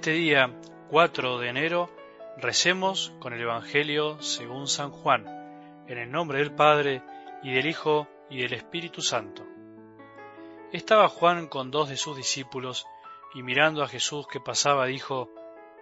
este día 4 de enero recemos con el Evangelio según San Juan, en el nombre del Padre y del Hijo y del Espíritu Santo. Estaba Juan con dos de sus discípulos y mirando a Jesús que pasaba dijo,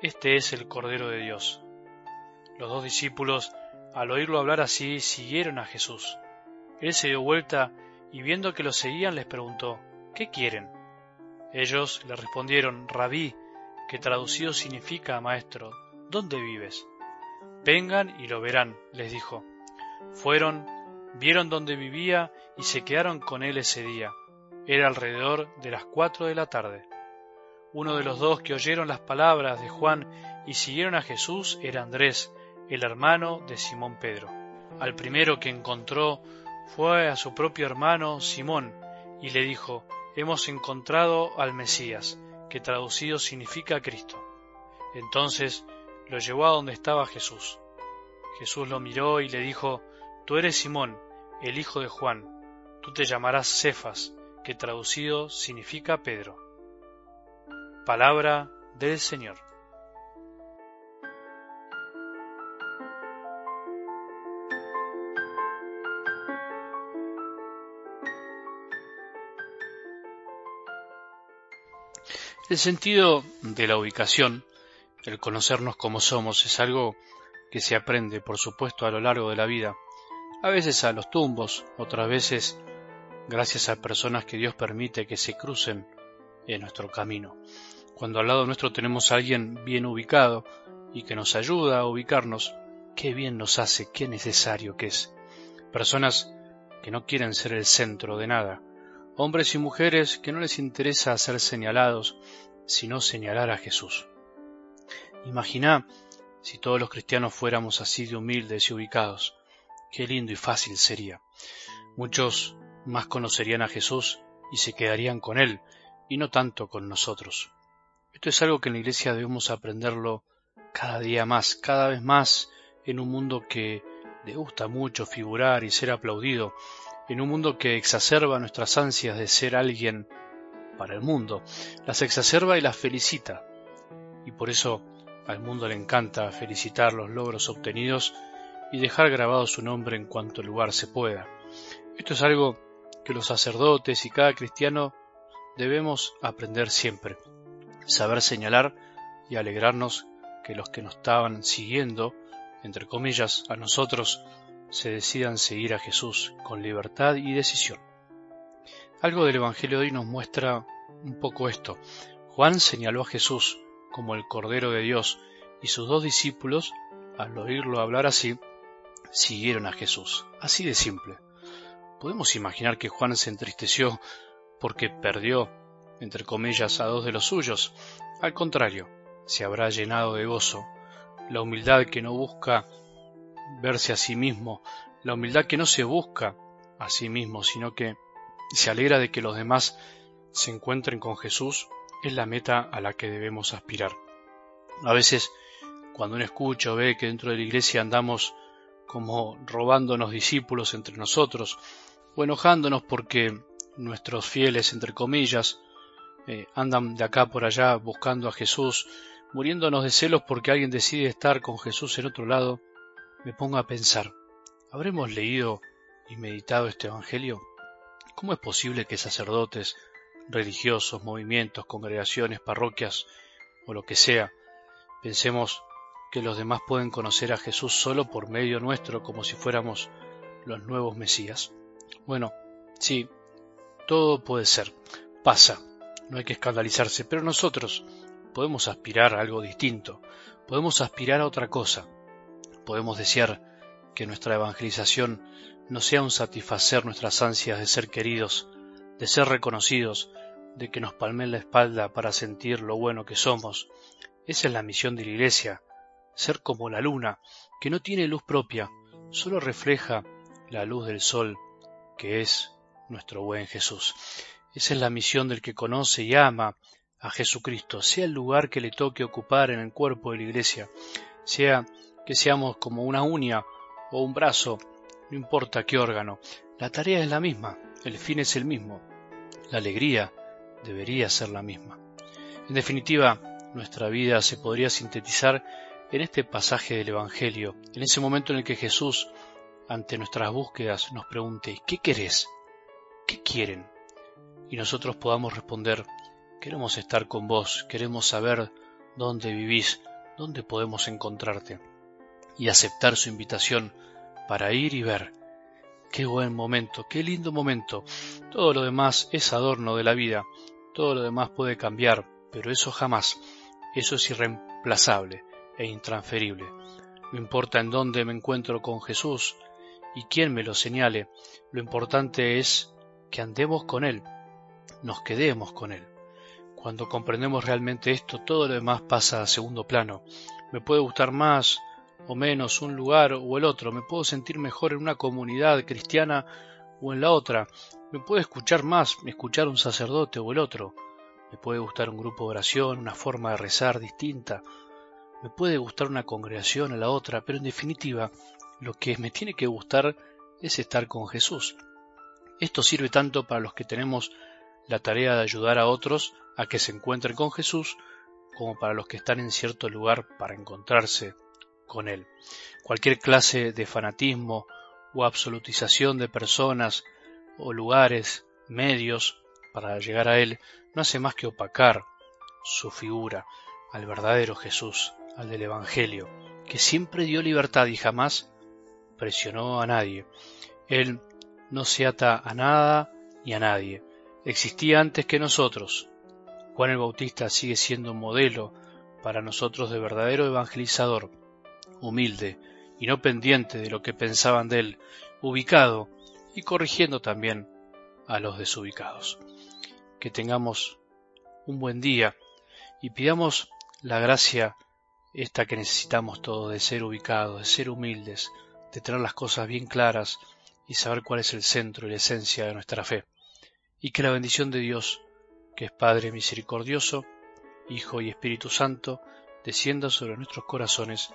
Este es el Cordero de Dios. Los dos discípulos, al oírlo hablar así, siguieron a Jesús. Él se dio vuelta y viendo que lo seguían les preguntó, ¿qué quieren? Ellos le respondieron, Rabí, que traducido significa maestro, ¿dónde vives? Vengan y lo verán, les dijo. Fueron, vieron dónde vivía y se quedaron con él ese día. Era alrededor de las cuatro de la tarde. Uno de los dos que oyeron las palabras de Juan y siguieron a Jesús era Andrés, el hermano de Simón Pedro. Al primero que encontró fue a su propio hermano Simón y le dijo, Hemos encontrado al Mesías, que traducido significa Cristo. Entonces lo llevó a donde estaba Jesús. Jesús lo miró y le dijo, Tú eres Simón, el hijo de Juan, tú te llamarás Cefas, que traducido significa Pedro. Palabra del Señor. El sentido de la ubicación, el conocernos como somos, es algo que se aprende, por supuesto, a lo largo de la vida. A veces a los tumbos, otras veces gracias a personas que Dios permite que se crucen en nuestro camino. Cuando al lado nuestro tenemos a alguien bien ubicado y que nos ayuda a ubicarnos, qué bien nos hace, qué necesario que es. Personas que no quieren ser el centro de nada, hombres y mujeres que no les interesa ser señalados, sino señalar a Jesús. Imagina si todos los cristianos fuéramos así de humildes y ubicados. Qué lindo y fácil sería. Muchos más conocerían a Jesús y se quedarían con Él, y no tanto con nosotros. Esto es algo que en la Iglesia debemos aprenderlo cada día más, cada vez más, en un mundo que le gusta mucho figurar y ser aplaudido, en un mundo que exacerba nuestras ansias de ser alguien para el mundo, las exacerba y las felicita. Y por eso al mundo le encanta felicitar los logros obtenidos y dejar grabado su nombre en cuanto lugar se pueda. Esto es algo que los sacerdotes y cada cristiano debemos aprender siempre, saber señalar y alegrarnos que los que nos estaban siguiendo, entre comillas, a nosotros, se decidan seguir a Jesús con libertad y decisión. Algo del Evangelio de hoy nos muestra un poco esto. Juan señaló a Jesús como el Cordero de Dios y sus dos discípulos, al oírlo hablar así, siguieron a Jesús. Así de simple. Podemos imaginar que Juan se entristeció porque perdió, entre comillas, a dos de los suyos. Al contrario, se habrá llenado de gozo. La humildad que no busca verse a sí mismo, la humildad que no se busca a sí mismo, sino que se alegra de que los demás se encuentren con Jesús, es la meta a la que debemos aspirar. A veces, cuando uno escucha o ve que dentro de la iglesia andamos como robándonos discípulos entre nosotros, o enojándonos porque nuestros fieles, entre comillas, eh, andan de acá por allá buscando a Jesús, muriéndonos de celos porque alguien decide estar con Jesús en otro lado, me pongo a pensar, ¿habremos leído y meditado este Evangelio? ¿Cómo es posible que sacerdotes, religiosos, movimientos, congregaciones, parroquias o lo que sea, pensemos que los demás pueden conocer a Jesús solo por medio nuestro como si fuéramos los nuevos Mesías? Bueno, sí, todo puede ser, pasa, no hay que escandalizarse, pero nosotros podemos aspirar a algo distinto, podemos aspirar a otra cosa, podemos desear que nuestra evangelización no sea un satisfacer nuestras ansias de ser queridos, de ser reconocidos, de que nos palmen la espalda para sentir lo bueno que somos. Esa es la misión de la Iglesia, ser como la luna, que no tiene luz propia, solo refleja la luz del sol, que es nuestro buen Jesús. Esa es la misión del que conoce y ama a Jesucristo, sea el lugar que le toque ocupar en el cuerpo de la Iglesia, sea que seamos como una uña o un brazo, no importa qué órgano, la tarea es la misma, el fin es el mismo, la alegría debería ser la misma. En definitiva, nuestra vida se podría sintetizar en este pasaje del Evangelio, en ese momento en el que Jesús, ante nuestras búsquedas, nos pregunte, ¿qué querés? ¿Qué quieren? Y nosotros podamos responder, queremos estar con vos, queremos saber dónde vivís, dónde podemos encontrarte, y aceptar su invitación para ir y ver. Qué buen momento, qué lindo momento. Todo lo demás es adorno de la vida, todo lo demás puede cambiar, pero eso jamás. Eso es irreemplazable e intransferible. No importa en dónde me encuentro con Jesús y quién me lo señale, lo importante es que andemos con Él, nos quedemos con Él. Cuando comprendemos realmente esto, todo lo demás pasa a segundo plano. Me puede gustar más o menos un lugar o el otro, me puedo sentir mejor en una comunidad cristiana o en la otra, me puede escuchar más escuchar un sacerdote o el otro, me puede gustar un grupo de oración, una forma de rezar distinta, me puede gustar una congregación o la otra, pero en definitiva lo que me tiene que gustar es estar con Jesús. Esto sirve tanto para los que tenemos la tarea de ayudar a otros a que se encuentren con Jesús, como para los que están en cierto lugar para encontrarse con Él. Cualquier clase de fanatismo o absolutización de personas o lugares, medios, para llegar a Él, no hace más que opacar su figura al verdadero Jesús, al del Evangelio, que siempre dio libertad y jamás presionó a nadie. Él no se ata a nada ni a nadie. Existía antes que nosotros. Juan el Bautista sigue siendo un modelo para nosotros de verdadero evangelizador, humilde y no pendiente de lo que pensaban de él, ubicado y corrigiendo también a los desubicados. Que tengamos un buen día y pidamos la gracia esta que necesitamos todos de ser ubicados, de ser humildes, de tener las cosas bien claras y saber cuál es el centro y la esencia de nuestra fe. Y que la bendición de Dios, que es Padre misericordioso, Hijo y Espíritu Santo, descienda sobre nuestros corazones